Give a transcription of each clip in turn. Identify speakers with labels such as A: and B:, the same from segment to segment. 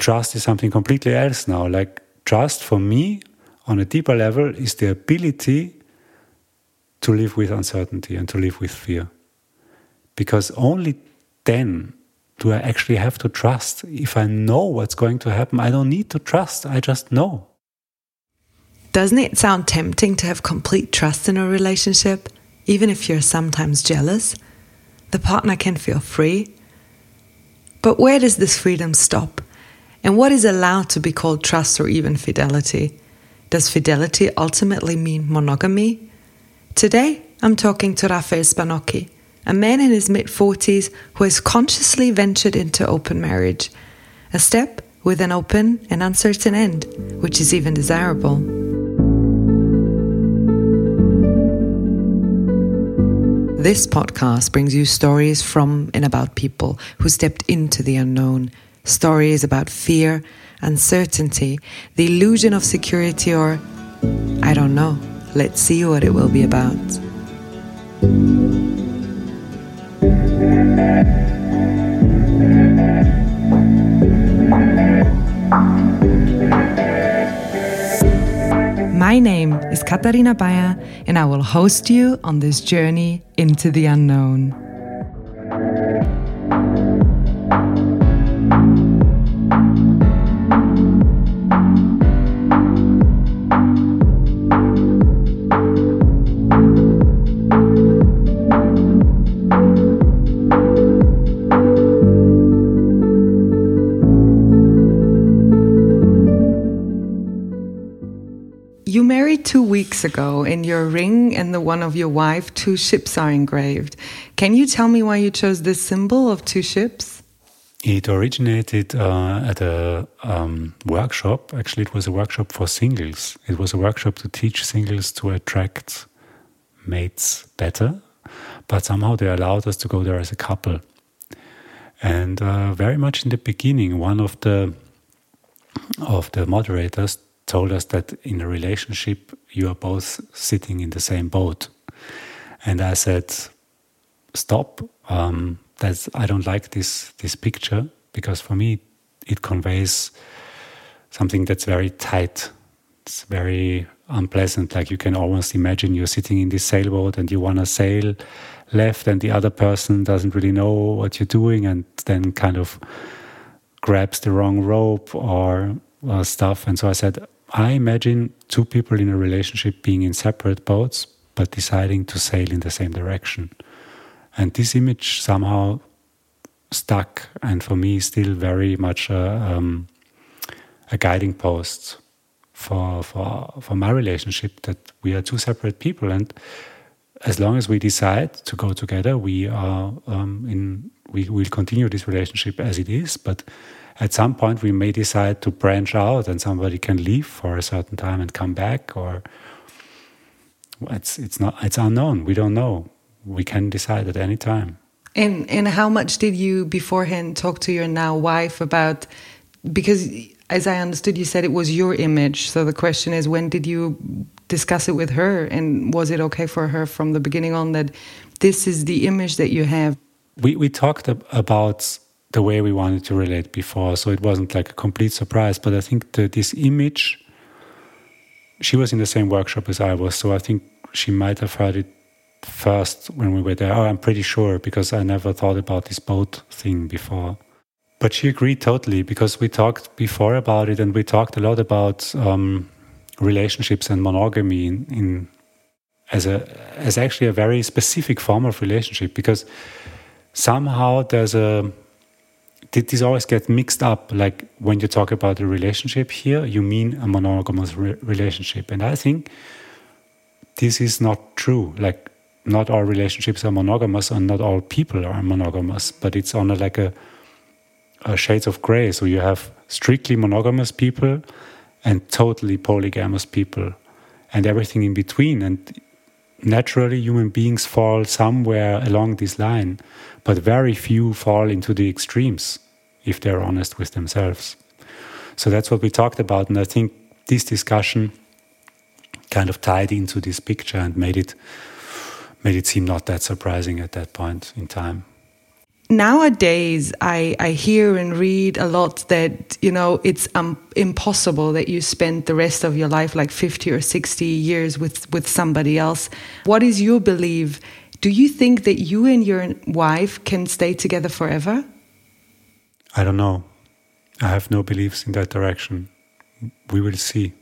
A: trust is something completely else now. Like trust for me on a deeper level is the ability to live with uncertainty and to live with fear. Because only then do I actually have to trust. If I know what's going to happen, I don't need to trust, I just know.
B: Doesn't it sound tempting to have complete trust in a relationship, even if you're sometimes jealous? The partner can feel free. But where does this freedom stop? And what is allowed to be called trust or even fidelity? Does fidelity ultimately mean monogamy? Today, I'm talking to Raphael Spannocchi, a man in his mid 40s who has consciously ventured into open marriage, a step with an open and uncertain end, which is even desirable. This podcast brings you stories from and about people who stepped into the unknown, stories about fear, uncertainty, the illusion of security, or I don't know. Let's see what it will be about. My name is Katharina Baier, and I will host you on this journey into the unknown. Weeks ago. In your ring and the one of your wife, two ships are engraved. Can you tell me why you chose this symbol of two ships?
A: It originated uh, at a um, workshop. Actually, it was a workshop for singles. It was a workshop to teach singles to attract mates better, but somehow they allowed us to go there as a couple. And uh, very much in the beginning, one of the of the moderators told us that in a relationship you are both sitting in the same boat, and I said, "Stop! Um, that's I don't like this this picture because for me it conveys something that's very tight. It's very unpleasant. Like you can almost imagine you're sitting in this sailboat and you want to sail left, and the other person doesn't really know what you're doing, and then kind of grabs the wrong rope or uh, stuff. And so I said, I imagine two people in a relationship being in separate boats, but deciding to sail in the same direction. And this image somehow stuck, and for me, still very much a, um, a guiding post for, for, for my relationship that we are two separate people. And as long as we decide to go together, we are um, in, we will continue this relationship as it is, but at some point we may decide to branch out and somebody can leave for a certain time and come back or it's it's not it's unknown. We don't know. We can decide at any time.
B: And and how much did you beforehand talk to your now wife about because as i understood you said it was your image so the question is when did you discuss it with her and was it okay for her from the beginning on that this is the image that you have
A: we we talked about the way we wanted to relate before. So it wasn't like a complete surprise. But I think this image, she was in the same workshop as I was. So I think she might have heard it first when we were there. Oh, I'm pretty sure because I never thought about this boat thing before. But she agreed totally because we talked before about it and we talked a lot about um, relationships and monogamy in, in as a as actually a very specific form of relationship because somehow there's a these always get mixed up. Like when you talk about a relationship here, you mean a monogamous re relationship. And I think this is not true. Like not all relationships are monogamous and not all people are monogamous, but it's on a, like a, a shades of gray. So you have strictly monogamous people and totally polygamous people and everything in between. And naturally, human beings fall somewhere along this line but very few fall into the extremes if they're honest with themselves. So that's what we talked about, and I think this discussion kind of tied into this picture and made it made it seem not that surprising at that point in time.
B: Nowadays I, I hear and read a lot that you know it's um, impossible that you spend the rest of your life like 50 or 60 years with with somebody else. What is your belief? Do you think that you and your wife can stay together forever?
A: I don't know. I have no beliefs in that direction. We will see.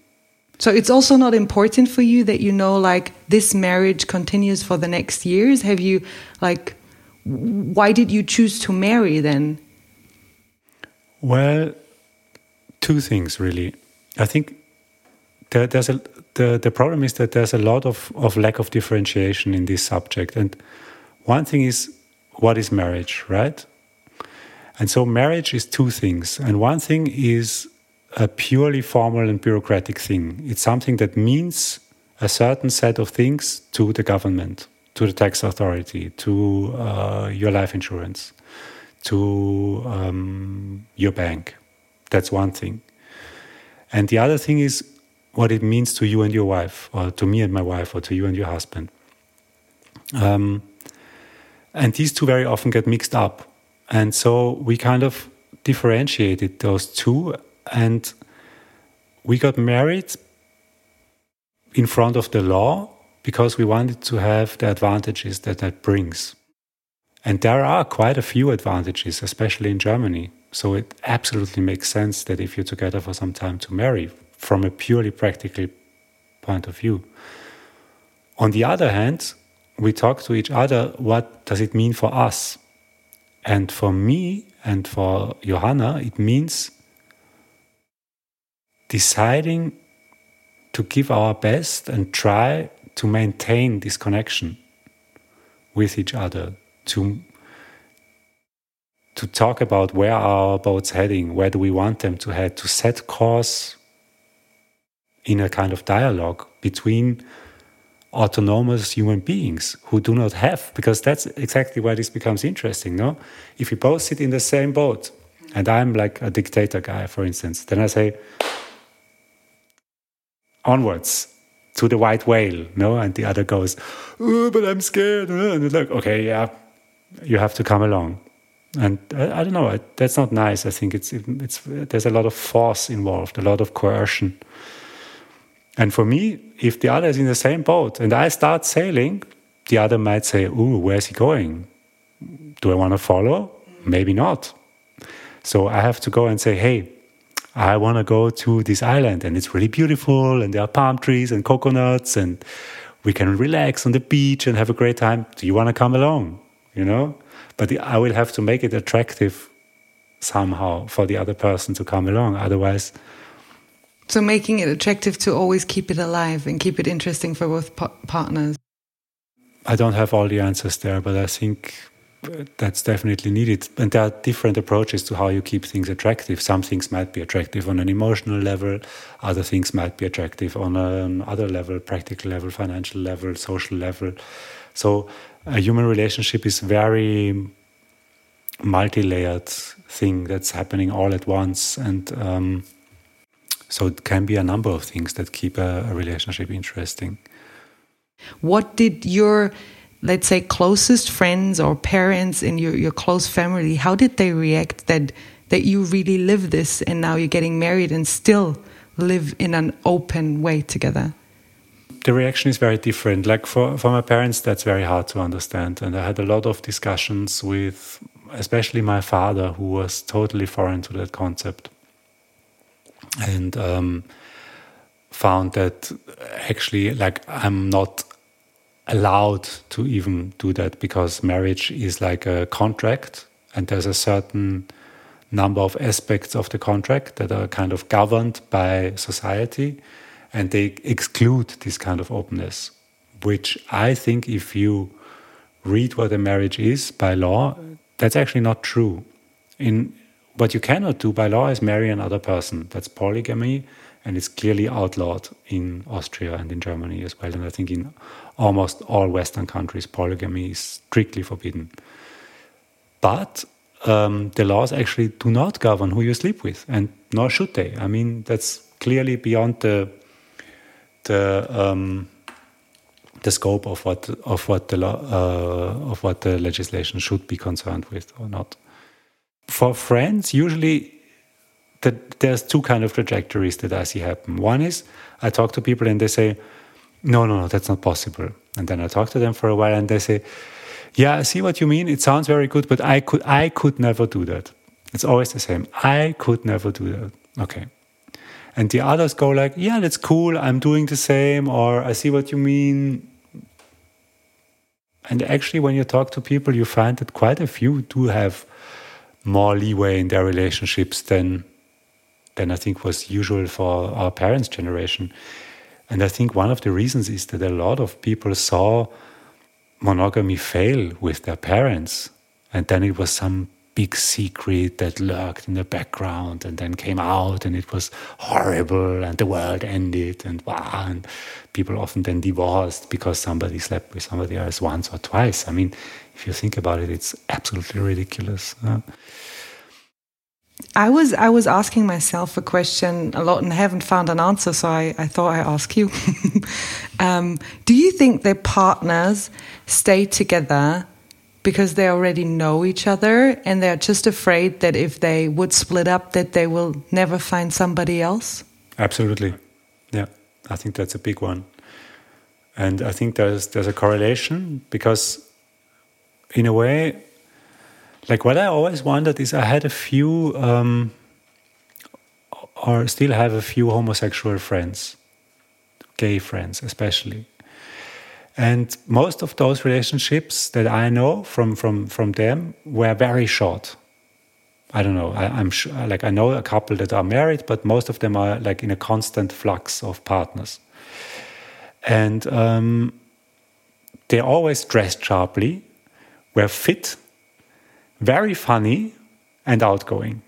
B: So it's also not important for you that you know like this marriage continues for the next years? Have you like why did you choose to marry then?
A: Well, two things really. I think there, there's a the, the problem is that there's a lot of, of lack of differentiation in this subject. And one thing is what is marriage, right? And so marriage is two things. And one thing is a purely formal and bureaucratic thing. It's something that means a certain set of things to the government to the tax authority, to uh, your life insurance, to um, your bank. That's one thing. And the other thing is what it means to you and your wife, or to me and my wife, or to you and your husband. Um, and these two very often get mixed up. And so we kind of differentiated those two, and we got married in front of the law because we wanted to have the advantages that that brings. And there are quite a few advantages, especially in Germany. So it absolutely makes sense that if you're together for some time to marry from a purely practical point of view. On the other hand, we talk to each other what does it mean for us? And for me and for Johanna, it means deciding to give our best and try to maintain this connection with each other, to to talk about where are our boats heading, where do we want them to head, to set course in a kind of dialogue between autonomous human beings who do not have, because that's exactly where this becomes interesting, no? If we both sit in the same boat, and I'm like a dictator guy, for instance, then I say, onwards, to the white whale, no? And the other goes, oh, but I'm scared. And it's like, okay, yeah, you have to come along. And I, I don't know, that's not nice. I think it's, it's, there's a lot of force involved, a lot of coercion. And for me, if the other is in the same boat and I start sailing, the other might say, Ooh, where's he going? Do I want to follow? Maybe not. So I have to go and say, Hey, I want to go to this island and it's really beautiful and there are palm trees and coconuts and we can relax on the beach and have a great time. Do you want to come along? You know? But I will have to make it attractive somehow for the other person to come along. Otherwise,
B: so making it attractive to always keep it alive and keep it interesting for both partners.
A: I don't have all the answers there, but I think that's definitely needed. And there are different approaches to how you keep things attractive. Some things might be attractive on an emotional level, other things might be attractive on another level, practical level, financial level, social level. So a human relationship is very multi-layered thing that's happening all at once and um, so it can be a number of things that keep a, a relationship interesting
B: what did your let's say closest friends or parents in your, your close family how did they react that that you really live this and now you're getting married and still live in an open way together?
A: The reaction is very different. Like for, for my parents that's very hard to understand. And i had a lot of discussions with especially my father who was totally foreign to that concept. And um, found that actually like i'm not allowed to even do that because marriage is like a contract and there's a certain number of aspects of the contract that are kind of governed by society and they exclude this kind of openness which i think if you read what a marriage is by law that's actually not true. In what you cannot do by law is marry another person. That's polygamy and it's clearly outlawed in austria and in germany as well and i think in almost all Western countries, polygamy is strictly forbidden. But um, the laws actually do not govern who you sleep with, and nor should they. I mean, that's clearly beyond the the um, the scope of what of what the law, uh, of what the legislation should be concerned with or not. For friends, usually that there's two kind of trajectories that I see happen. One is I talk to people and they say, "No, no, no, that's not possible." And then I talk to them for a while and they say, "Yeah, I see what you mean. It sounds very good, but I could I could never do that." It's always the same. I could never do that. Okay. And the others go like, "Yeah, that's cool. I'm doing the same," or "I see what you mean." And actually, when you talk to people, you find that quite a few do have more leeway in their relationships than than I think was usual for our parents' generation. And I think one of the reasons is that a lot of people saw monogamy fail with their parents. And then it was some big secret that lurked in the background and then came out and it was horrible and the world ended and wow. And people often then divorced because somebody slept with somebody else once or twice. I mean, if you think about it, it's absolutely ridiculous. Uh,
B: I was I was asking myself a question a lot and haven't found an answer, so I, I thought I'd ask you. um, do you think their partners stay together because they already know each other and they're just afraid that if they would split up that they will never find somebody else?
A: Absolutely. Yeah. I think that's a big one. And I think there's there's a correlation because in a way like what I always wondered is I had a few, um, or still have a few homosexual friends, gay friends especially. And most of those relationships that I know from from from them were very short. I don't know. I, am sure, like I know a couple that are married, but most of them are like in a constant flux of partners, and um, they always dressed sharply, were fit very funny and outgoing.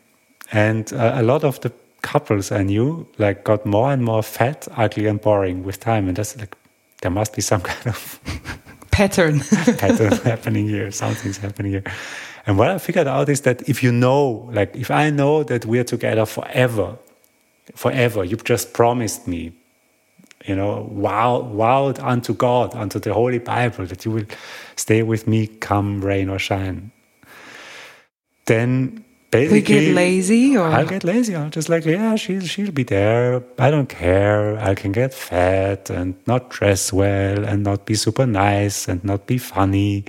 A: And uh, a lot of the couples I knew like got more and more fat, ugly, and boring with time. And that's like there must be some kind of
B: pattern
A: pattern happening here. Something's happening here. And what I figured out is that if you know, like if I know that we're together forever, forever, you've just promised me, you know, wow, vowed unto God, unto the Holy Bible, that you will stay with me, come rain or shine then basically
B: we get lazy or
A: I'll get lazy. I'll just like, yeah, she'll she'll be there. I don't care. I can get fat and not dress well and not be super nice and not be funny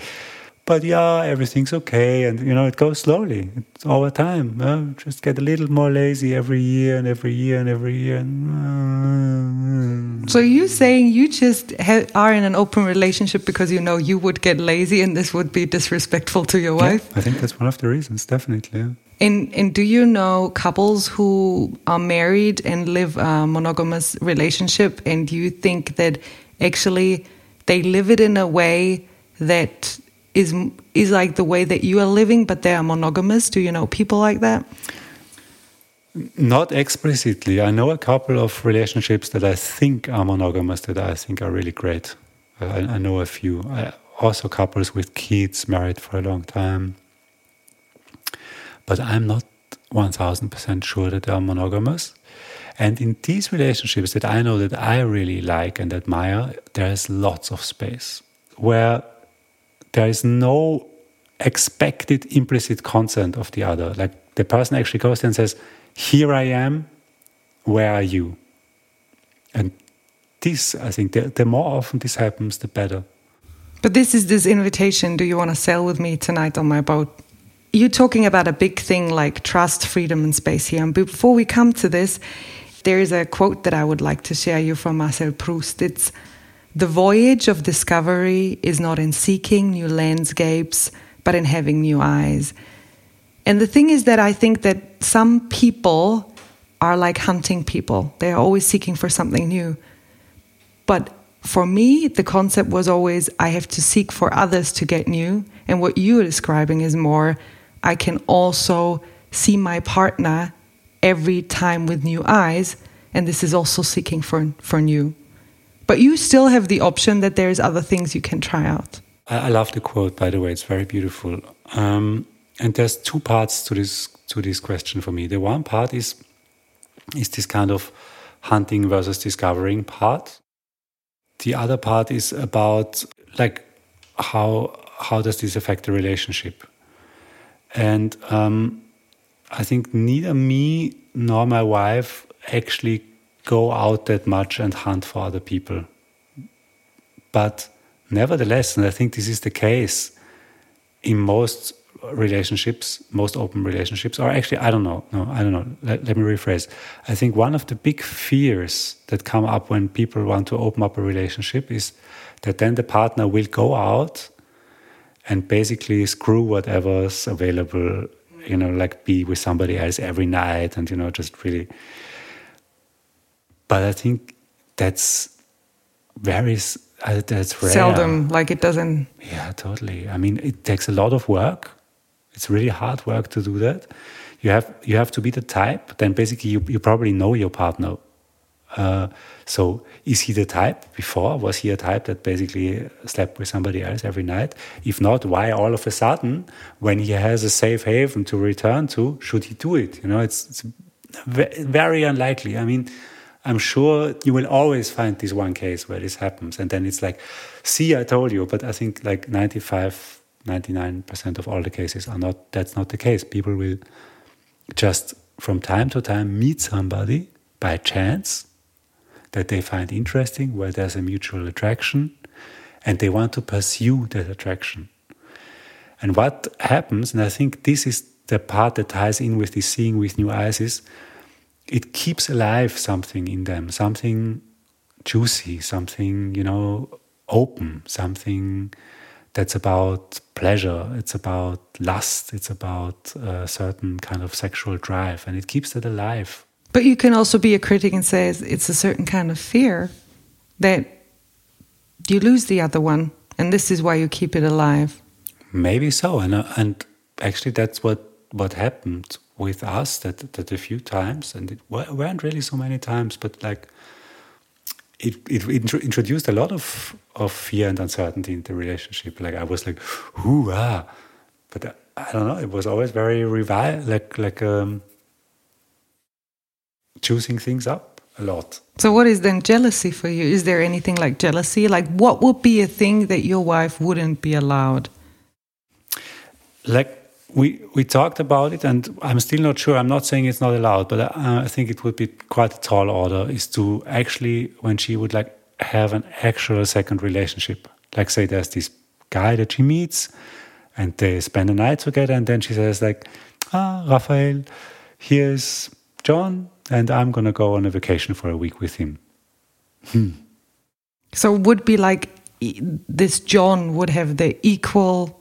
A: but yeah, everything's okay. And, you know, it goes slowly. It's over time. Uh, just get a little more lazy every year and every year and every year. And,
B: uh, so you're saying you just are in an open relationship because you know you would get lazy and this would be disrespectful to your wife?
A: Yeah, I think that's one of the reasons, definitely. Yeah.
B: And, and do you know couples who are married and live a monogamous relationship and you think that actually they live it in a way that is is like the way that you are living, but they are monogamous. Do you know people like that?
A: Not explicitly. I know a couple of relationships that I think are monogamous that I think are really great. I, I know a few. I, also, couples with kids married for a long time. But I'm not 1000% sure that they are monogamous. And in these relationships that I know that I really like and admire, there is lots of space where there is no expected implicit consent of the other. Like the person actually goes there and says, Here I am, where are you? And this, I think, the, the more often this happens, the better.
B: But this is this invitation do you want to sail with me tonight on my boat? You're talking about a big thing like trust, freedom, and space here. And before we come to this, there is a quote that I would like to share you from Marcel Proust. It's the voyage of discovery is not in seeking new landscapes, but in having new eyes. And the thing is that I think that some people are like hunting people, they are always seeking for something new. But for me, the concept was always I have to seek for others to get new. And what you are describing is more I can also see my partner every time with new eyes. And this is also seeking for, for new. But you still have the option that there's other things you can try out.
A: I, love the quote, by the way. It's very beautiful. Um, and there's two parts to this to this question for me. The one part is is this kind of hunting versus discovering part. the other part is about like how how does this affect the relationship? And um, I think neither me nor my wife actually go out that much and hunt for other people. But nevertheless, and I think this is the case in most relationships, most open relationships, or actually, I don't know. No, I don't know. Let, let, me rephrase. I think one of the big fears that come up when people want to open up a relationship is that then the partner will go out and basically screw whatever's available, you know, like be with somebody else every night and, you know, just really. But I think that's very uh, that's rare.
B: Seldom, like it doesn't.
A: Yeah, totally. I mean, it takes a lot of work. It's really hard work to do that. You have you have to be the type. Then basically, you you probably know your partner. Uh, so is he the type before? Was he a type that basically slept with somebody else every night? If not, why all of a sudden, when he has a safe haven to return to, should he do it? You know, it's, it's very unlikely. I mean, I'm sure you will always find this one case where this happens. And then it's like, see, I told you. But I think like 95, 99% of all the cases are not, that's not the case. People will just from time to time meet somebody by chance that they find interesting, where there's a mutual attraction, and they want to pursue that attraction. And what happens, and I think this is the part that ties in with this seeing with new eyes, is it keeps alive something in them, something juicy, something, you know, open, something that's about pleasure, it's about lust, it's about a certain kind of sexual drive, and it keeps it alive.
B: But you can also be a critic and say it's a certain kind of fear that you lose the other one, and this is why you keep it alive.
A: Maybe so, and uh, and actually that's what what happened with us that that a few times, and it weren't really so many times, but like it it introduced a lot of of fear and uncertainty in the relationship. Like I was like, "Who ah," but uh, I don't know. It was always very revive, like like um, choosing things up a lot.
B: So, what is then jealousy for you? Is there anything like jealousy? Like, what would be a thing that your wife wouldn't be allowed?
A: Like, we, we talked about it, and I'm still not sure. I'm not saying it's not allowed, but I, I think it would be quite a tall order is to actually, when she would like have an actual second relationship, like, say, there's this guy that she meets and they spend a night together, and then she says, like, ah, Raphael, here's John, and I'm going to go on a vacation for a week with him.
B: Hmm. So it would be like this John would have the equal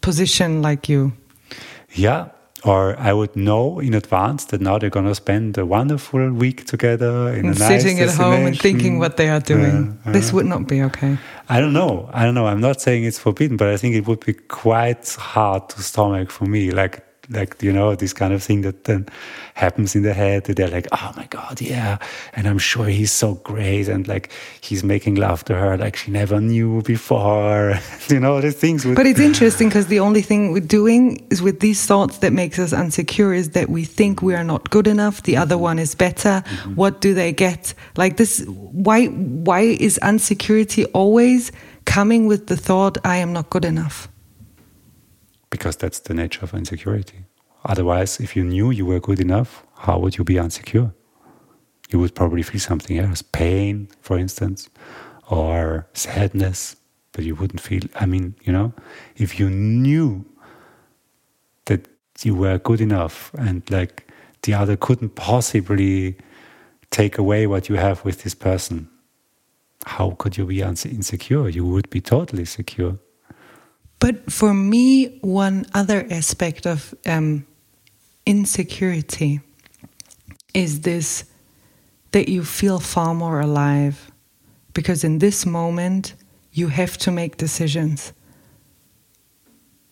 B: position like you.
A: Yeah, or I would know in advance that now they're going to spend a wonderful week together in and a nice
B: sitting at home and thinking what they are doing. Uh, uh, this would not be okay.
A: I don't know. I don't know. I'm not saying it's forbidden, but I think it would be quite hard to stomach for me. Like like you know this kind of thing that then happens in the head. That they're like oh my god yeah and i'm sure he's so great and like he's making love to her like she never knew before you know the things
B: but it's interesting because the only thing we're doing is with these thoughts that makes us insecure is that we think we are not good enough the other one is better. Mm -hmm. what do they get? Like this why why is insecurity always coming with the thought i am not good enough
A: because that's the nature of insecurity. Otherwise, if you knew you were good enough, how would you be insecure? You would probably feel something else, pain, for instance, or sadness, but you wouldn't feel, I mean, you know, if you knew that you were good enough and like the other couldn't possibly take away what you have with this person, how could you be insecure? You would be totally secure.
B: But for me, one other aspect of um, insecurity is this that you feel far more alive. Because in this moment you have to make decisions.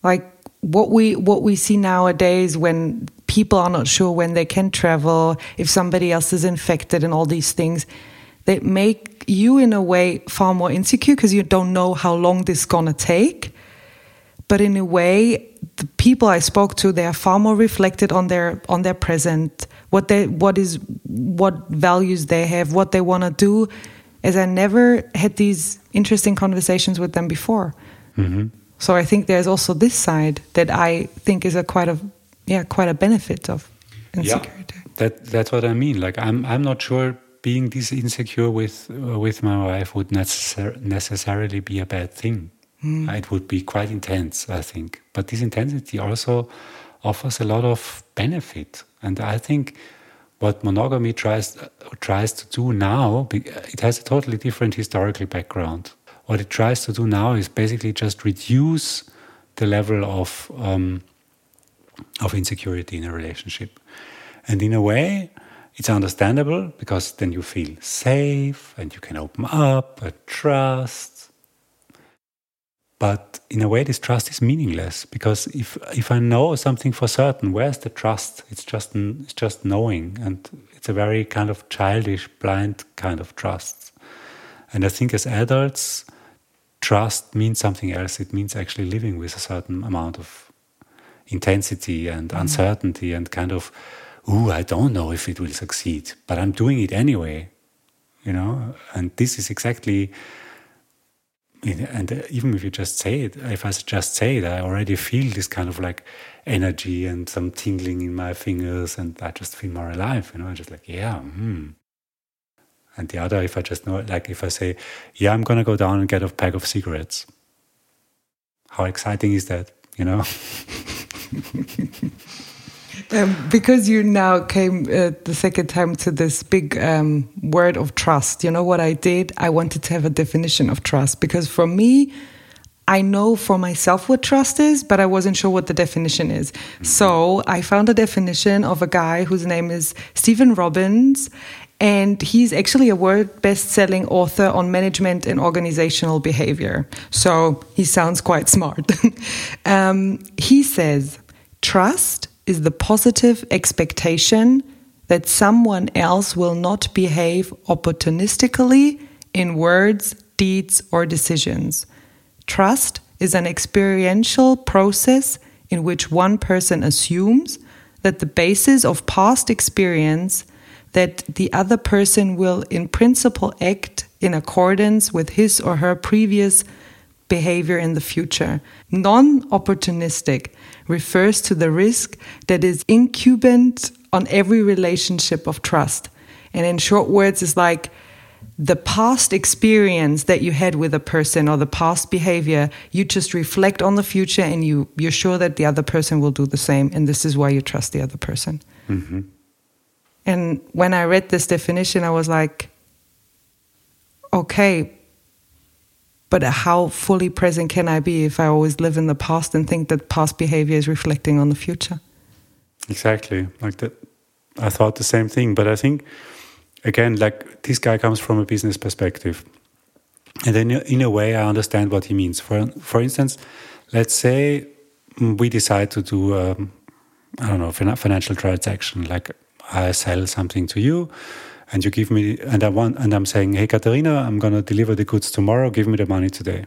B: Like what we what we see nowadays when people are not sure when they can travel if somebody else is infected and all these things that make you in a way far more insecure because you don't know how long this is going to take but in a way the people i spoke to they are far more reflected on their on their present what they what is what values they have what they want to do as I never had these interesting conversations with them before.
A: Mm-hmm.
B: So I think there's also this side that I think is a quite a yeah quite a benefit of insecurity.
A: Yeah, that that's what I mean. Like I'm I'm not sure being this insecure with uh, with my wife would necessar- necessarily be a bad thing.
B: Mm.
A: It would be quite intense, I think. But this intensity also offers a lot of benefit, and I think what monogamy tries tries to do now, it has a totally different historical background. What it tries to do now is basically just reduce the level of um, of insecurity in a relationship, and in a way, it's understandable because then you feel safe and you can open up and trust. But in a way, this trust is meaningless because if if I know something for certain, where's the trust? It's just it's just knowing, and it's a very kind of childish, blind kind of trust. And I think as adults, trust means something else. It means actually living with a certain amount of intensity and mm. uncertainty and kind of, oh, I don't know if it will succeed, but I'm doing it anyway. You know, and this is exactly and uh, even if you just say it, if I just say it, I already feel this kind of like energy and some tingling in my fingers, and I just feel more alive. You know, I'm just like, yeah, hmm. And the other, if I just know, like if I say, yeah, I'm gonna go down and get a pack of cigarettes. How exciting is that? You know.
B: Um, because you now came uh, the second time to this big um, word of trust, you know what I did? I wanted to have a definition of trust because for me, I know for myself what trust is, but I wasn't sure what the definition is. Mm-hmm. So I found a definition of a guy whose name is Stephen Robbins. And he's actually a world best selling author on management and organizational behavior. So he sounds quite smart. um, he says, Trust is the positive expectation that someone else will not behave opportunistically in words, deeds, or decisions. Trust is an experiential process in which one person assumes that the basis of past experience that the other person will in principle act in accordance with his or her previous behavior in the future. Non opportunistic refers to the risk that is incumbent on every relationship of trust. And in short words, is like the past experience that you had with a person or the past behavior, you just reflect on the future and you, you're sure that the other person will do the same. And this is why you trust the other person.
A: Mm-hmm.
B: And when I read this definition, I was like, okay, but how fully present can I be if I always live in the past and think that past behavior is reflecting on the future?
A: Exactly. Like that. I thought the same thing. But I think, again, like this guy comes from a business perspective. And then in a way, I understand what he means. For, for instance, let's say we decide to do, um, I don't know, financial transaction. Like I sell something to you and you give me and I want and I'm saying, hey Katharina, I'm gonna deliver the goods tomorrow. Give me the money today.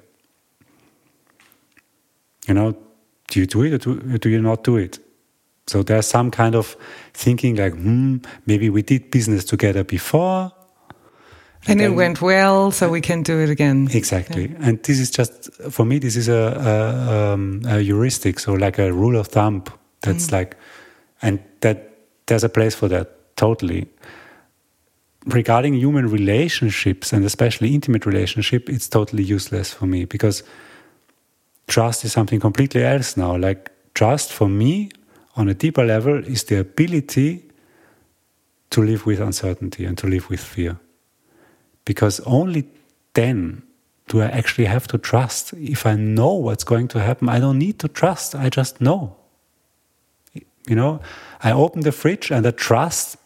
A: You know, do you do it or do, do you not do it? So there's some kind of thinking like, hmm, maybe we did business together before.
B: And, and it went well, so we can do it again.
A: Exactly. Yeah. And this is just, for me, this is a, a, um, a heuristic, so like a rule of thumb that's mm. like, and that there's a place for that, totally regarding human relationships and especially intimate relationship, it's totally useless for me because trust is something completely else now. Like trust for me on a deeper level is the ability to live with uncertainty and to live with fear. Because only then do I actually have to trust. If I know what's going to happen, I don't need to trust. I just know. You know, I open the fridge and I trust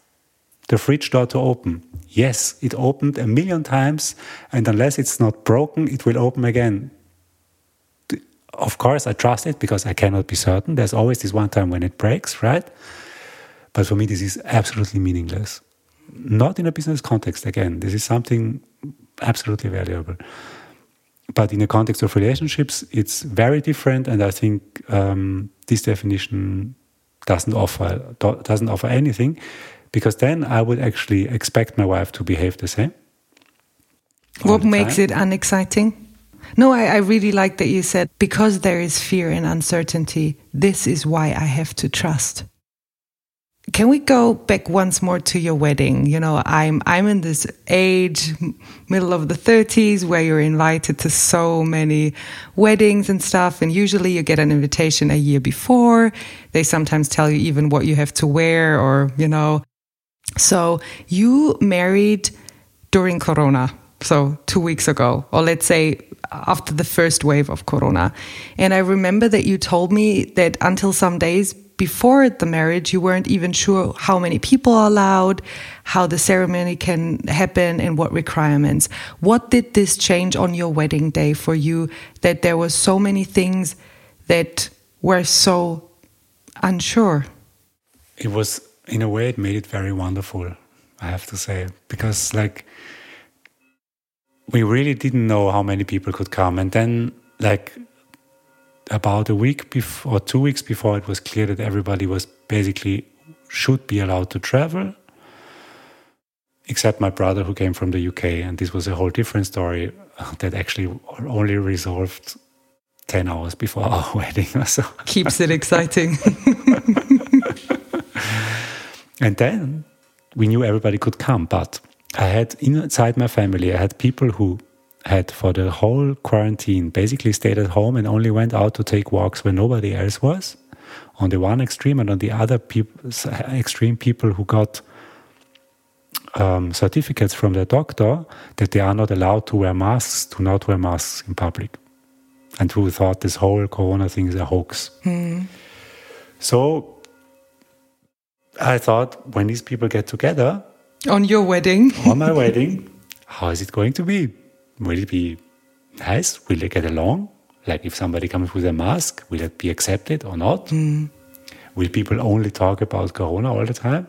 A: the fridge door to open. Yes, it opened a million times, and unless it's not broken, it will open again. Of course, I trust it because I cannot be certain. There's always this one time when it breaks, right? But for me, this is absolutely meaningless. Not in a business context, again. This is something absolutely valuable. But in the context of relationships, it's very different, and I think um, this definition doesn't offer doesn't offer anything because then I would actually expect my wife to behave the same.
B: What makes time. it unexciting? No, I, I, really like that you said because there is fear and uncertainty, this is why I have to trust. Can we go back once more to your wedding? You know, I'm I'm in this age, middle of the 30s, where you're invited to so many weddings and stuff, and usually you get an invitation a year before. They sometimes tell you even what you have to wear, or you know. So you married during Corona, so two weeks ago, or let's say after the first wave of Corona, and I remember that you told me that until some days before the marriage, you weren't even sure how many people are allowed, how the ceremony can happen, and what requirements. What did this change on your wedding day for you that there were so many things that were so unsure?
A: It was, in a way, it made it very wonderful, I have to say, because, like, we really didn't know how many people could come. And then, like, about a week before, or two weeks before, it was clear that everybody was basically should be allowed to travel, except my brother who came from the UK. And this was a whole different story that actually only resolved 10 hours before our wedding. So.
B: Keeps it exciting.
A: and then we knew everybody could come, but I had inside my family, I had people who had for the whole quarantine basically stayed at home and only went out to take walks when nobody else was. On the one extreme and on the other peop- extreme people who got um, certificates from their doctor that they are not allowed to wear masks to not wear masks in public. And who thought this whole corona thing is a hoax. Mm. so i thought when these people get together
B: on your wedding
A: on my wedding how is it going to be will it be nice? Will they get along? Like if somebody comes with a mask, will it be accepted or not? Mm. Will people only talk about Corona all the time?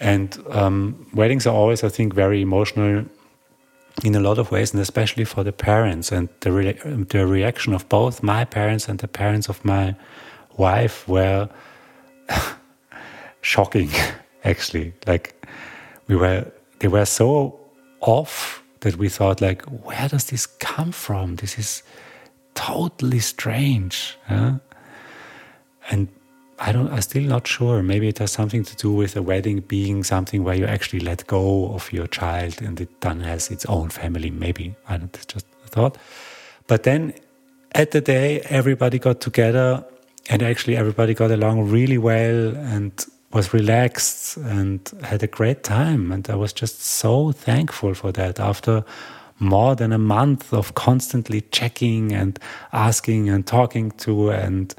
A: And um, weddings are always, I think, very emotional in a lot of ways, and especially for the parents. And the, re the reaction of both my parents and the parents of my wife were shocking, actually. Like we were, they were so off that we thought like, where does this come from? This is totally strange. Huh? And I don't. I'm still not sure. Maybe it has something to do with a wedding being something where you actually let go of your child and it then has its own family. Maybe I don't. It's just a thought. But then, at the day, everybody got together, and actually everybody got along really well, and was relaxed and had a great time. And I was just so thankful for that after more than a month of constantly checking and asking and talking to and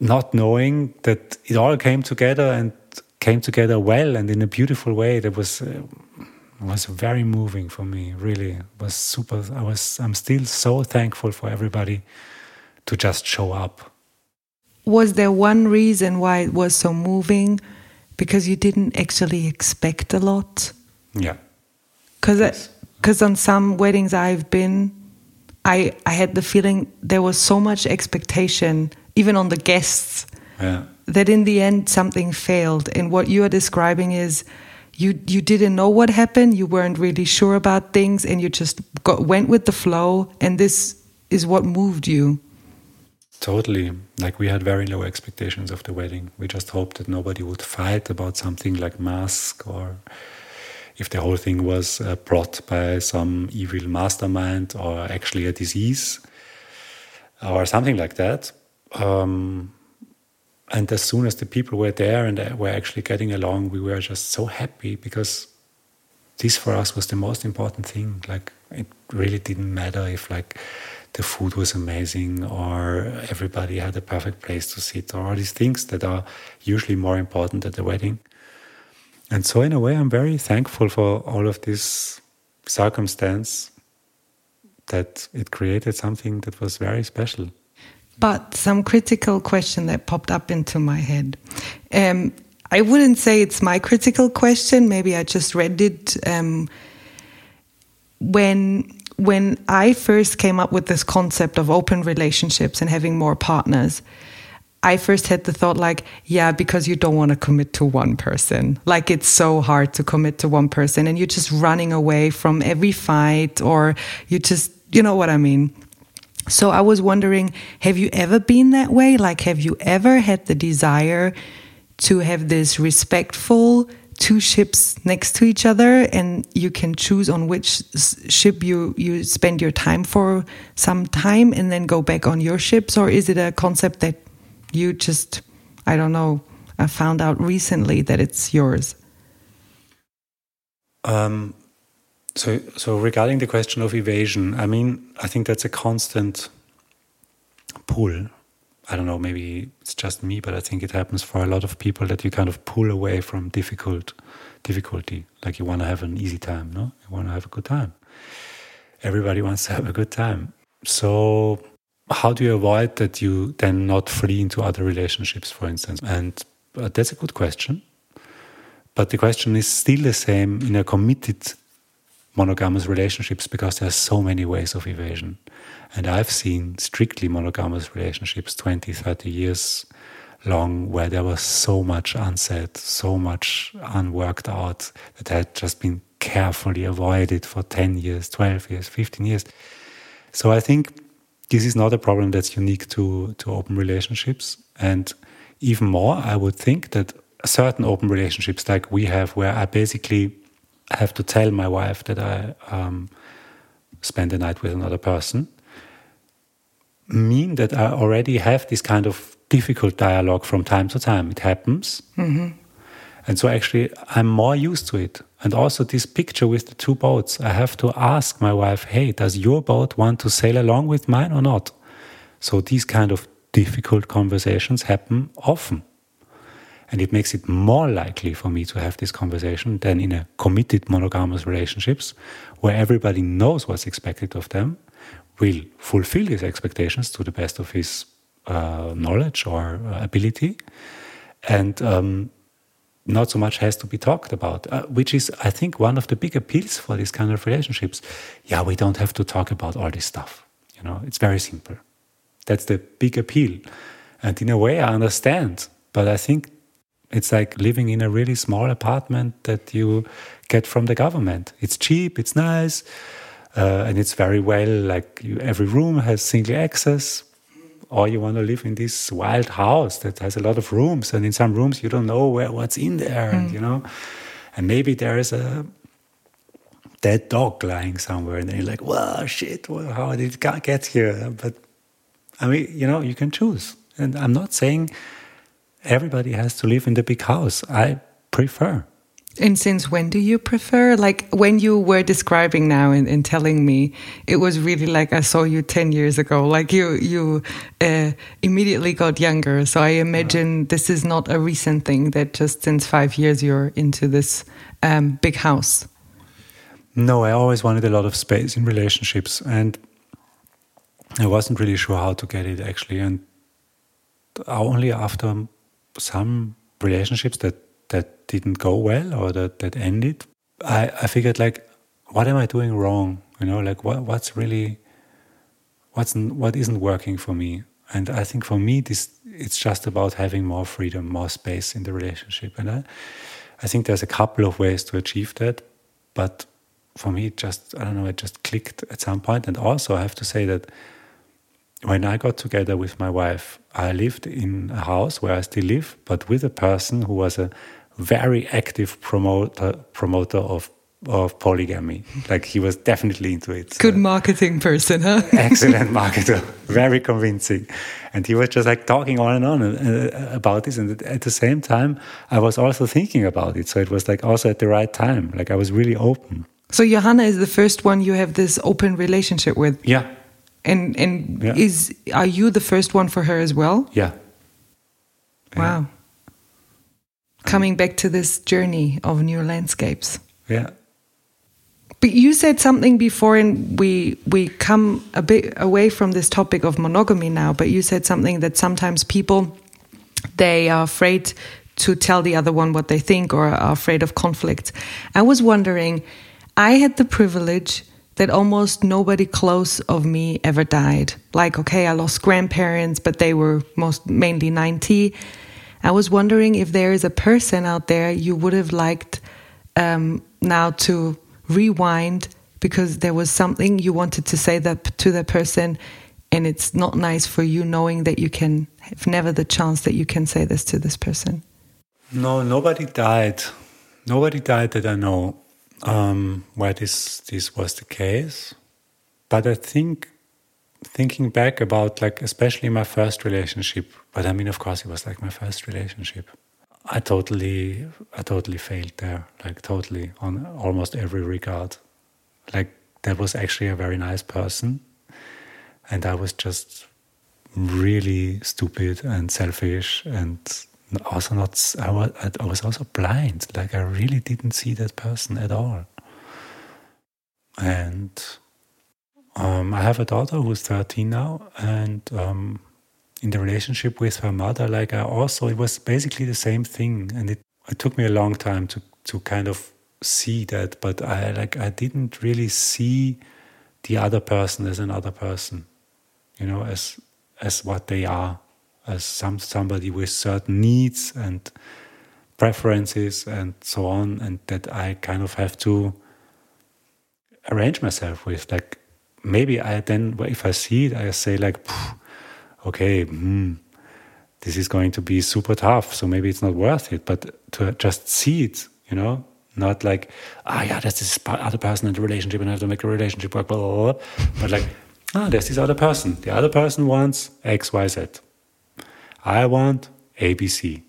A: not knowing that it all came together and came together well and in a beautiful way that was uh, was very moving for me really it was super i was i'm still so thankful for everybody to just show up
B: was there one reason why it was so moving? Because you didn't actually expect a lot.
A: Yeah.
B: Because yes. because on some weddings I've been, I I had the feeling there was so much expectation, even on the guests.
A: Yeah.
B: That in the end something failed, and what you are describing is you you didn't know what happened you weren't really sure about things and you just got, went with the flow and this is what moved you
A: Totally. Like we had very low expectations of the wedding. We just hoped that nobody would fight about something like mask or if the whole thing was uh, brought by some evil mastermind or actually a disease or something like that. Um, and as soon as the people were there and were actually getting along, we were just so happy because this for us was the most important thing. Like it really didn't matter if like the food was amazing or everybody had a perfect place to sit or all these things that are usually more important at the wedding. And so, in a way, I'm very thankful for all of this circumstance that it created something that was very special.
B: But some critical question that popped up into my head. Um, I wouldn't say it's my critical question. Maybe I just read it um, when when I first came up with this concept of open relationships and having more partners, I first had the thought like, yeah, because you don't want to commit to one person. Like it's so hard to commit to one person and you're just running away from every fight or you just, you know what I mean? So I was wondering, have you ever been that way? Like, have you ever had the desire to have this respectful two ships next to each other and you can choose on which ship you, you spend your time for some time and then go back on your ships? Or is it a concept that you just, I don't know, I found out recently that it's yours?
A: Um, so, so regarding the question of evasion, I mean, I think that's a constant pull. I don't know, maybe it's just me, but I think it happens for a lot of people that you kind of pull away from difficult difficulty. Like you want to have an easy time, no? You want to have a good time. Everybody wants to have a good time. So how do you avoid that you then not flee into other relationships, for instance? And uh, that's a good question. But the question is still the same in a committed monogamous relationships because there are so many ways of evasion. And I've seen strictly monogamous relationships 20, 30 years long where there was so much unsaid, so much unworked out that had just been carefully avoided for 10 years, 12 years, 15 years. So I think this is not a problem that's unique to, to open relationships. And even more, I would think that certain open relationships like we have, where I basically have to tell my wife that I um, spend the night with another person, mean that I already have this kind of difficult dialogue from time to time. It happens. Mm-hmm. And so actually, I'm more used to it. And also, this picture with the two boats, I have to ask my wife, hey, does your boat want to sail along with mine or not? So these kind of difficult conversations happen often. And it makes it more likely for me to have this conversation than in a committed monogamous relationships where everybody knows what's expected of them, will fulfill these expectations to the best of his uh, knowledge or uh, ability, and um, not so much has to be talked about, uh, which is, I think, one of the big appeals for these kind of relationships. Yeah, we don't have to talk about all this stuff. You know, it's very simple. That's the big appeal. And in a way, I understand, but I think it's like living in a really small apartment that you get from the government. It's cheap, it's nice, uh, and it's very well like you, every room has single access. Or you want to live in this wild house that has a lot of rooms, and in some rooms you don't know where what's in there, mm. and you know, and maybe there is a dead dog lying somewhere, and then you're like, "Wow, shit! Well, how did it get here?" But I mean, you know, you can choose, and I'm not saying everybody has to live in the big house. I prefer.
B: And since when do you prefer? Like when you were describing now and, and, telling me, it was really like I saw you 10 years ago. Like you, you uh, immediately got younger. So I imagine yeah. this is not a recent thing that just since five years you're into this um, big house.
A: No, I always wanted a lot of space in relationships. And I wasn't really sure how to get it actually. And only after some relationships that didn't go well or that that ended, I, I figured like, what am I doing wrong? You know, like what what's really what's what isn't working for me? And I think for me, this it's just about having more freedom, more space in the relationship. And I, I think there's a couple of ways to achieve that, but for me, it just I don't know, it just clicked at some point. And also, I have to say that when I got together with my wife, I lived in a house where I still live, but with a person who was a very active promoter promoter of of polygamy. Like he was definitely into it.
B: Good marketing person, huh?
A: excellent marketer, very convincing. And he was just like talking on and on uh, about this. And at the same time, I was also thinking about it. So it was like also at the right time. Like I was really open.
B: So Johanna is the first one you have this open relationship with.
A: Yeah.
B: And and yeah. is are you the first one for her as well?
A: Yeah.
B: Wow. Yeah. Coming back to this journey of new landscapes.
A: Yeah.
B: But you said something before, and we we come a bit away from this topic of monogamy now. But you said something that sometimes people they are afraid to tell the other one what they think or are afraid of conflict. I was wondering, I had the privilege that almost nobody close of me ever died. Like, okay, I lost grandparents, but they were most mainly 90. I was wondering if there is a person out there you would have liked um, now to rewind because there was something you wanted to say that to that person and it's not nice for you knowing that you can have never the chance that you can say this to this person.
A: No nobody died. Nobody died that i know um, where this this was the case. But i think thinking back about like especially my first relationship but i mean of course it was like my first relationship. I totally i totally failed there like totally on almost every regard. Like that was actually a very nice person and I was just really stupid and selfish and also not I was, I was also blind. Like I really didn't see that person at all. And um, I have a daughter who's 13 now and um, in the relationship with her mother like I also it was basically the same thing and it, it took me a long time to to kind of see that but I like I didn't really see the other person as another person you know, as as what they are, as some somebody with certain needs and preferences and so on, and that I kind of have to arrange myself with. Like maybe I then, if I see it, I say like, okay, hmm, this is going to be super tough, so maybe it's not worth it. But to just see it, you know, not like, ah, yeah, there's this other person in the relationship, and I have to make a relationship work, blah, blah, blah. but like ah, there's this other person. The other person wants X, Y, Z. I want A, B, C.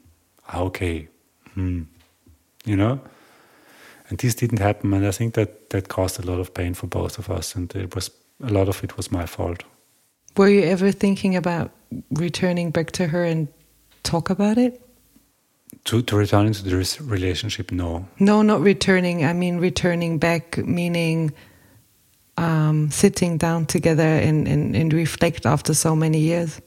A: Ah, okay. Hmm. You know? And this didn't happen. And I think that that caused a lot of pain for both of us. And it was a lot of it was my fault.
B: Were you ever thinking about returning back to her and talk about it?
A: To, to return into the relationship, no.
B: No, not returning. I mean, returning back, meaning um, sitting down together and, and, and reflect after so many years?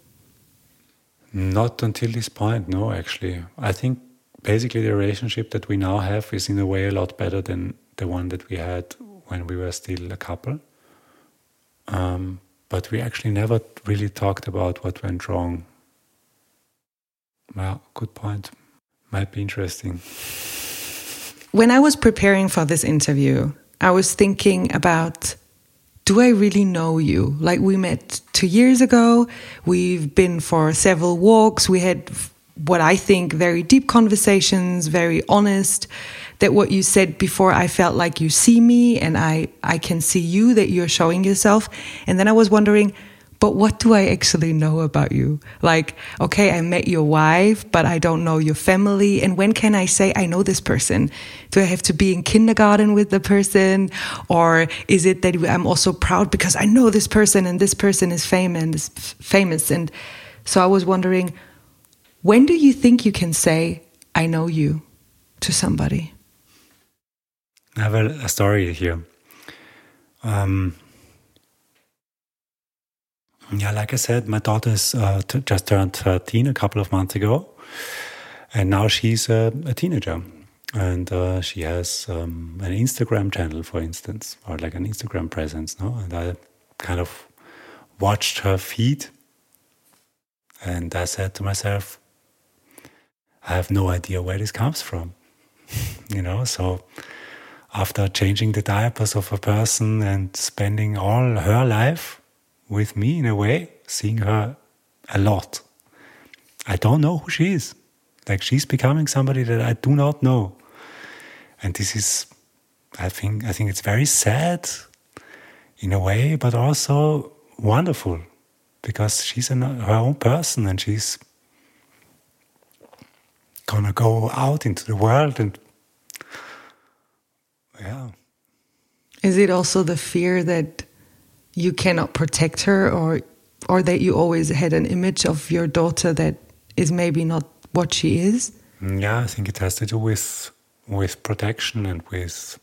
A: Not until this point, no, actually. I think basically the relationship that we now have is in a way a lot better than the one that we had when we were still a couple. Um, but we actually never really talked about what went wrong. Well, good point. Might be interesting.
B: When I was preparing for this interview, I was thinking about do I really know you? Like we met two years ago. We've been for several walks. We had what I think very deep conversations, very honest. That what you said before, I felt like you see me and I, I can see you, that you're showing yourself. And then I was wondering, but what do I actually know about you? Like, okay, I met your wife, but I don't know your family. And when can I say I know this person? Do I have to be in kindergarten with the person? Or is it that I'm also proud because I know this person and this person is famous, famous? And so I was wondering, when do you think you can say, I know you to somebody?
A: I have a, a story here. Um, yeah, like I said, my daughter is uh, just turned 13 a couple of months ago, and now she's a, a teenager, and uh, she has um, an Instagram channel, for instance, or like an Instagram presence. No, and I kind of watched her feed, and I said to myself, I have no idea where this comes from, you know. So after changing the diapers of a person and spending all her life with me in a way, seeing her a lot. I don't know who she is. Like she's becoming somebody that I do not know. And this is I think I think it's very sad in a way, but also wonderful because she's an, her own person and she's gonna go out into the world and yeah.
B: Is it also the fear that you cannot protect her or or that you always had an image of your daughter that is maybe not what she is?
A: Yeah i think it has to do with with protection and with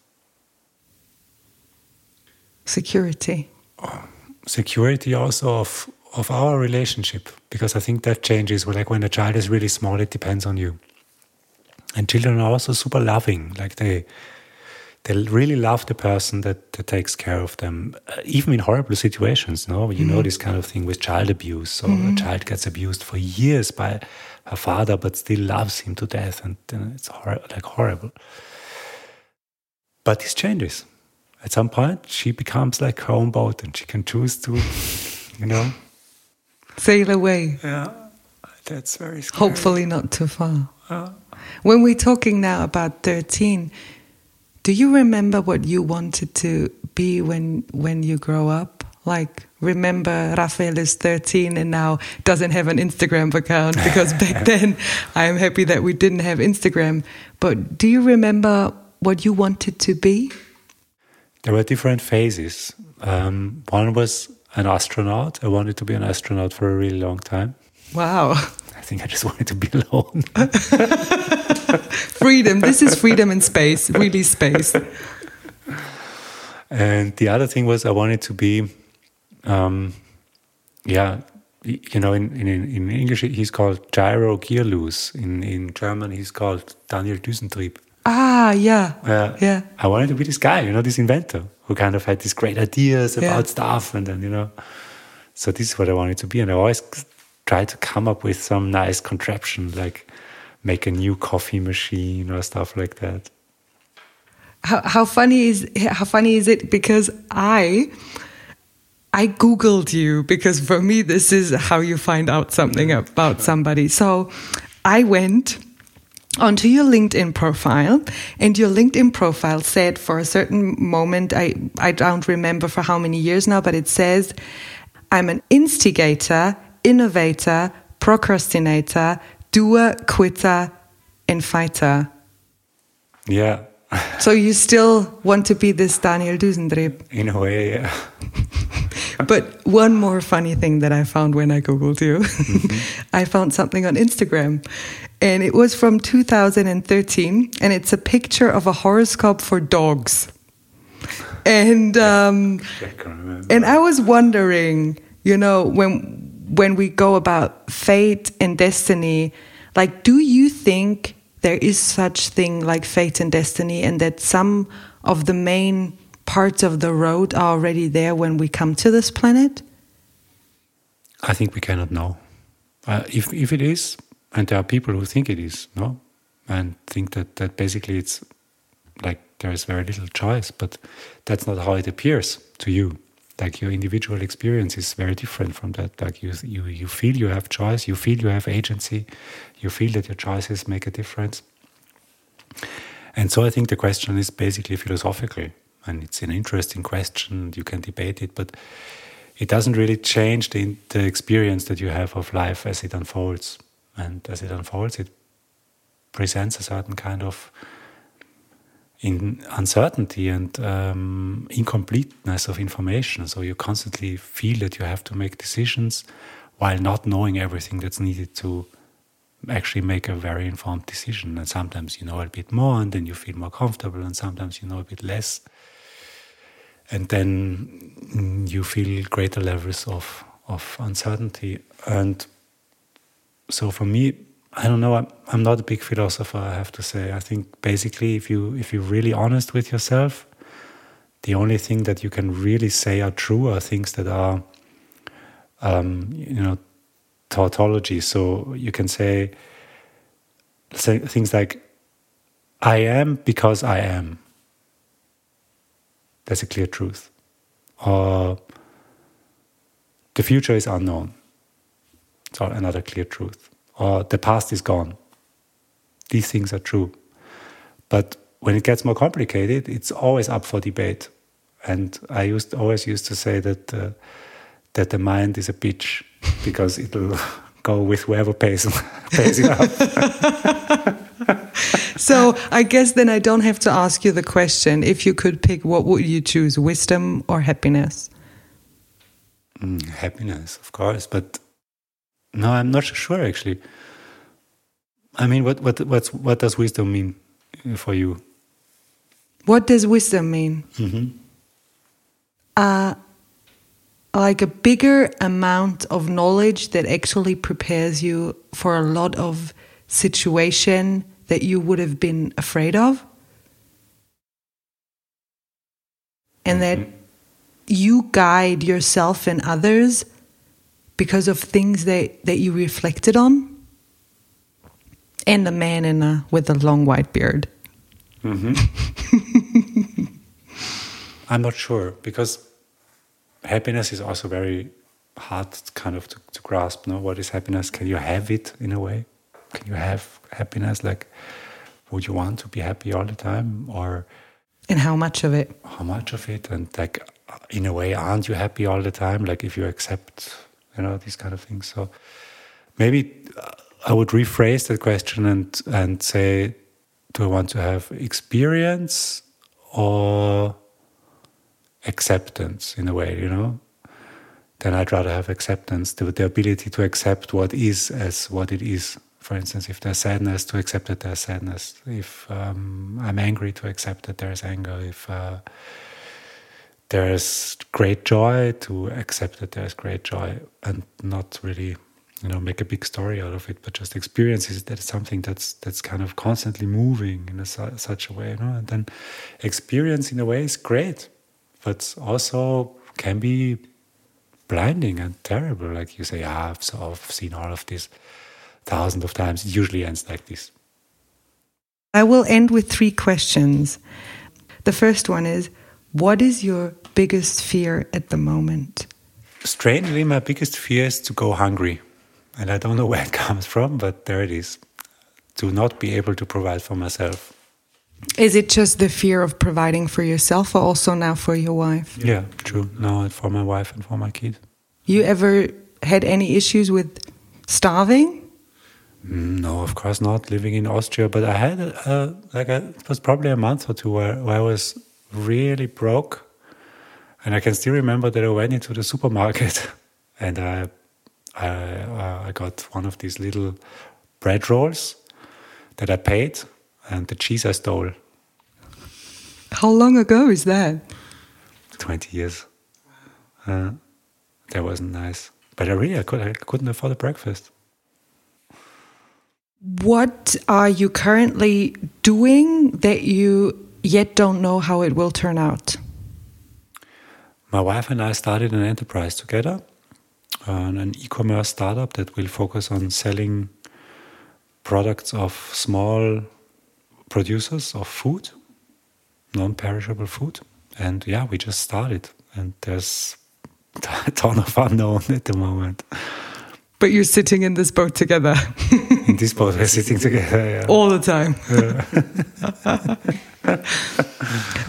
B: security.
A: Oh, security also of of our relationship because i think that changes like when a child is really small it depends on you. And children are also super loving like they they really love the person that, that takes care of them, uh, even in horrible situations. No, you know this kind of thing with child abuse. So a child gets abused for years by her father, but still loves him to death, and uh, it's hor- like horrible. But this changes. At some point, she becomes like her own boat, and she can choose to, you know.
B: Sail away.
A: Yeah, that's very scary.
B: Hopefully, not too far. When we're talking now about 13, do you remember what you wanted to be when when you grow up? Like, remember Raphael is 13 and now doesn't have an Instagram account because back then I'm happy that we didn't have Instagram. But do you remember what you wanted to be?
A: There were different phases. Um, one was an astronaut. I wanted to be an astronaut for a really long time.
B: Wow.
A: I think I just wanted to be alone.
B: freedom. This is freedom in space, really space.
A: and the other thing was I wanted to be, um, yeah, you know, in, in, in English he's called Gyro Gearloose. In, in German he's called Daniel Düsentrieb.
B: Ah, yeah.
A: Uh,
B: Yeah.
A: I wanted to be this guy, you know, this inventor who kind of had these great ideas
B: Yeah.
A: about stuff, and then you know, so this is what I wanted to be, and I always tried to come up with some nice contraption, like make a new coffee machine or stuff like that.
B: how, how funny is how funny is it because i i googled you because for me this is how you find out something about somebody so i went onto your linkedin profile and your linkedin profile said for a certain moment i i don't remember for how many years now but it says i'm an instigator innovator procrastinator doer quitter and fighter
A: Yeah,
B: so you still want to be this Daniel Düsentrieb.
A: in a way, yeah.
B: But one more funny thing that I found when I Googled you, I found something on Instagram. And it was from 2013, and it's a picture of a horoscope for dogs. And um,
A: I
B: and I was wondering, you know, when when we go about fate and destiny, like do you think there is such thing like fate and destiny and that some of the main parts of the road are already there when we come to this planet?
A: I think we cannot know. Uh, if if it is, and there are people who think it is, no, and think that that basically it's like there is very little choice, but that's not how it appears to you. Like your individual experience is very different from that. Like you you you feel you have choice, you feel you have agency, you feel that your choices make a difference. And so I think the question is basically philosophical, and it's an interesting question. You can debate it, but it doesn't really change the, the experience that you have of life as it unfolds. And as it unfolds, it presents a certain kind of in uncertainty and um, incompleteness of information. So you constantly feel that you have to make decisions while not knowing everything that's needed to actually make a very informed decision. And sometimes you know a bit more, and then you feel more comfortable, and sometimes you know a bit less and then mm, you feel greater levels of of uncertainty and so for me i don't know I'm, I'm not a big philosopher i have to say i think basically if you if you're really honest with yourself the only thing that you can really say are true are things that are um, you know tautology so you can say, say things like i am because i am that's a clear truth. Or the future is unknown. It's another clear truth. Or the past is gone. These things are true. But when it gets more complicated, it's always up for debate. And I used always used to say that uh, that the mind is a bitch because it'll go with whoever pays pays it up.
B: So I guess then I don't have to ask you the question. If you could pick, what would you choose, wisdom or happiness?
A: Mm, happiness, of course, but no, I'm not sure actually. I mean, what what what's what does wisdom mean for you?
B: What does wisdom mean? Uh, like a bigger amount of knowledge that actually prepares you for a lot of situation that you would have been afraid of. and that you guide yourself and others because of things that, that you reflected on. And the man in a, with a long white beard. Mm-hmm.
A: I'm not sure because happiness is also very hard kind of to, to grasp. No, what is happiness? Can you have it in a way? Can you have happiness? Like, would you want to be happy all the time, or
B: And how much of it?
A: how much of it? And like, in a way, aren't you happy all the time? Like, if you accept, you know, these kind of things. So maybe uh, I would rephrase that question and and say, do I want to have experience or acceptance in a way, you know? Then I'd rather have acceptance, the, the ability to accept what is as what it is. For instance, if there's sadness, to accept that there's sadness. If um, I'm angry, to accept that there's anger. If uh, there's great joy, to accept that there's great joy and not really, you know, make a big story out of it, but just experience is that something that's that's kind of constantly moving in a, su- such a way, you know. And then experience in a way is great, but also can be blinding and terrible. Like you say, ah, I've, so I've seen all of this thousands of times. It usually ends like this.
B: I will end with three questions. The first one is What is your biggest fear at the moment?
A: Strangely, my biggest fear is to go hungry. And I don't know where it comes from, but there it is. To not be able to provide for myself.
B: Is it just the fear of providing for yourself or also now for your wife?
A: Yeah, true. No, for my wife and for my kid.
B: You ever had any issues with starving?
A: Mm, No, of course not. Living in Austria, but I had uh, like a, it was probably a month or two where, where I was really broke, and I can still remember that I went into the supermarket and I I, uh, I got one of these little bread rolls that I paid, and the cheese I stole.
B: How long ago is that?
A: Twenty years. Uh, that wasn't nice, but I really I, could, I couldn't afford a breakfast.
B: What are you currently doing that you yet don't know how it will turn out?
A: My wife and I started an enterprise together, uh, an e-commerce startup that will focus on selling products of small producers of food, non-perishable food. And yeah, we just started, and there's a ton of unknown at the moment.
B: But you're sitting in this boat together
A: In this boat, we're sitting together. Yeah.
B: all the time.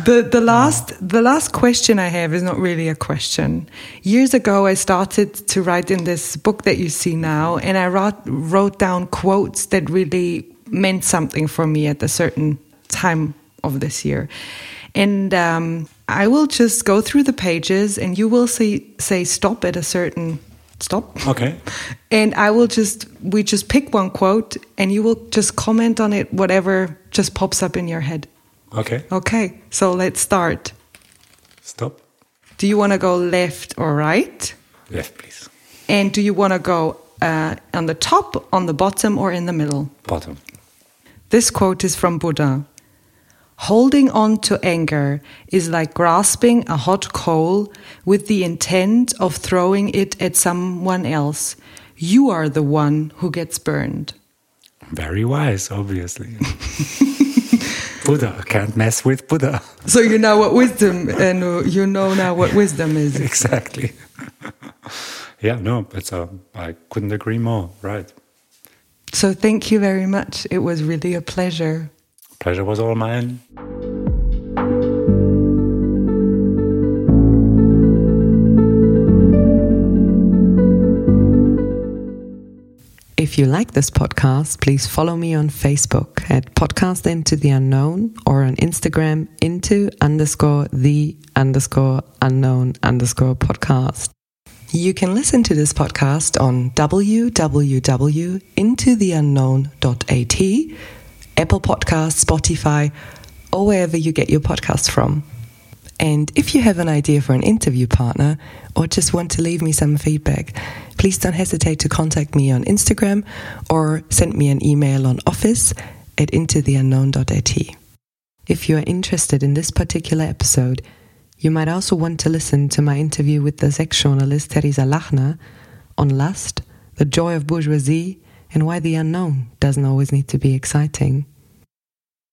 B: the the last the last question I have is not really a question. Years ago, I started to write in this book that you see now, and I wrote wrote down quotes that really meant something for me at a certain time of this year, and um, I will just go through the pages, and you will say say stop at a certain stop.
A: Okay.
B: And I will just, we just pick one quote and you will just comment on it, whatever just pops up in your head.
A: Okay.
B: Okay, so let's start.
A: Stop.
B: Do you want to go left or right?
A: Left, please.
B: And do you want to go uh, on the top, on the bottom, or in the middle?
A: Bottom.
B: This quote is from Buddha. Holding on to anger is like grasping a hot coal with the intent of throwing it at someone else. You are the one who gets burned.
A: Very wise, obviously. Buddha can't mess with Buddha.
B: So you know what wisdom, and you know now what wisdom is.
A: exactly. yeah, no, it's uh, I couldn't agree more. Right.
B: So thank you very much. It was really a pleasure.
A: Pleasure was all mine.
B: If you like this podcast, please follow me on Facebook at Podcast Into the Unknown or on Instagram into underscore the underscore unknown underscore podcast. You can listen to this podcast on www.intotheunknown.at, Apple Podcasts, Spotify, or wherever you get your podcasts from. And if you have an idea for an interview partner or just want to leave me some feedback, please don't hesitate to contact me on Instagram or send me an email on office at intotheunknown.at. If you are interested in this particular episode, you might also want to listen to my interview with the sex journalist Theresa Lachner on lust, the joy of bourgeoisie, and why the unknown doesn't always need to be exciting.